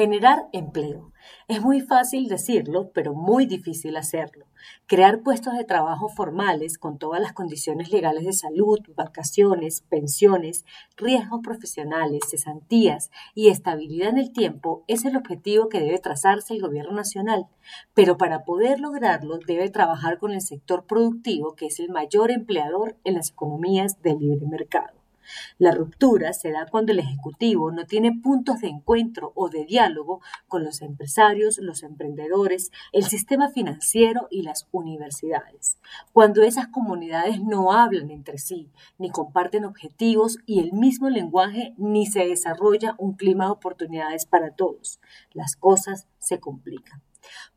Generar empleo. Es muy fácil decirlo, pero muy difícil hacerlo. Crear puestos de trabajo formales con todas las condiciones legales de salud, vacaciones, pensiones, riesgos profesionales, cesantías y estabilidad en el tiempo es el objetivo que debe trazarse el gobierno nacional. Pero para poder lograrlo debe trabajar con el sector productivo, que es el mayor empleador en las economías de libre mercado. La ruptura se da cuando el Ejecutivo no tiene puntos de encuentro o de diálogo con los empresarios, los emprendedores, el sistema financiero y las universidades. Cuando esas comunidades no hablan entre sí, ni comparten objetivos y el mismo lenguaje, ni se desarrolla un clima de oportunidades para todos. Las cosas se complican.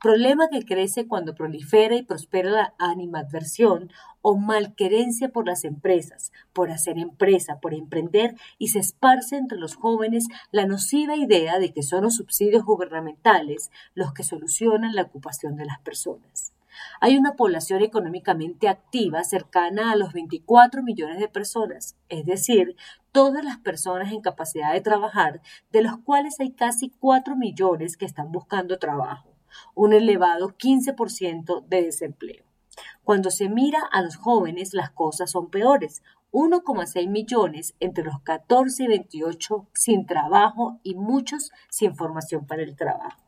Problema que crece cuando prolifera y prospera la animadversión o malquerencia por las empresas, por hacer empresa, por emprender y se esparce entre los jóvenes la nociva idea de que son los subsidios gubernamentales los que solucionan la ocupación de las personas. Hay una población económicamente activa cercana a los 24 millones de personas, es decir, todas las personas en capacidad de trabajar, de los cuales hay casi 4 millones que están buscando trabajo un elevado 15% de desempleo. Cuando se mira a los jóvenes, las cosas son peores. 1,6 millones entre los 14 y 28 sin trabajo y muchos sin formación para el trabajo.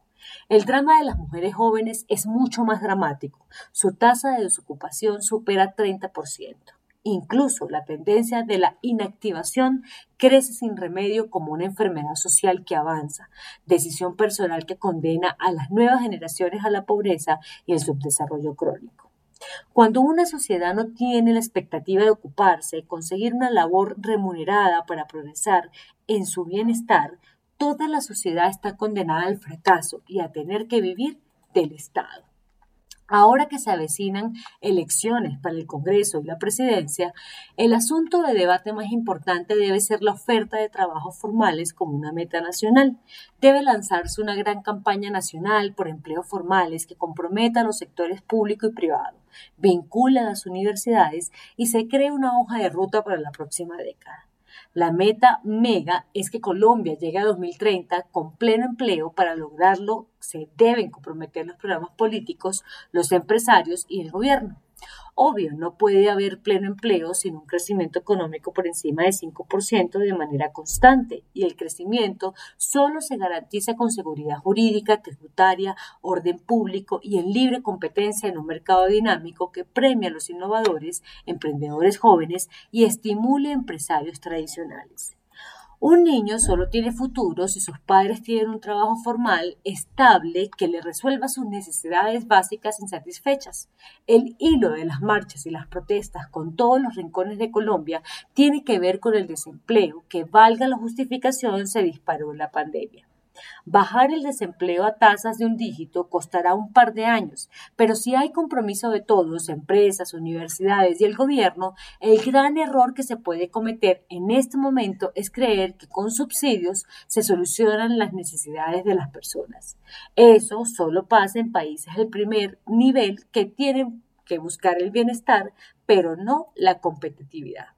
El drama de las mujeres jóvenes es mucho más dramático. Su tasa de desocupación supera 30%. Incluso la tendencia de la inactivación crece sin remedio como una enfermedad social que avanza, decisión personal que condena a las nuevas generaciones a la pobreza y el subdesarrollo crónico. Cuando una sociedad no tiene la expectativa de ocuparse, conseguir una labor remunerada para progresar en su bienestar, toda la sociedad está condenada al fracaso y a tener que vivir del Estado. Ahora que se avecinan elecciones para el Congreso y la presidencia, el asunto de debate más importante debe ser la oferta de trabajos formales como una meta nacional. Debe lanzarse una gran campaña nacional por empleos formales que comprometa a los sectores público y privado, vincule a las universidades y se cree una hoja de ruta para la próxima década. La meta mega es que Colombia llegue a 2030 con pleno empleo. Para lograrlo se deben comprometer los programas políticos, los empresarios y el gobierno. Obvio, no puede haber pleno empleo sin un crecimiento económico por encima de 5% de manera constante y el crecimiento solo se garantiza con seguridad jurídica, tributaria, orden público y en libre competencia en un mercado dinámico que premia a los innovadores, emprendedores jóvenes y estimule a empresarios tradicionales. Un niño solo tiene futuro si sus padres tienen un trabajo formal, estable, que le resuelva sus necesidades básicas insatisfechas. El hilo de las marchas y las protestas con todos los rincones de Colombia tiene que ver con el desempleo, que valga la justificación, se disparó en la pandemia. Bajar el desempleo a tasas de un dígito costará un par de años, pero si hay compromiso de todos, empresas, universidades y el gobierno, el gran error que se puede cometer en este momento es creer que con subsidios se solucionan las necesidades de las personas. Eso solo pasa en países del primer nivel que tienen que buscar el bienestar, pero no la competitividad.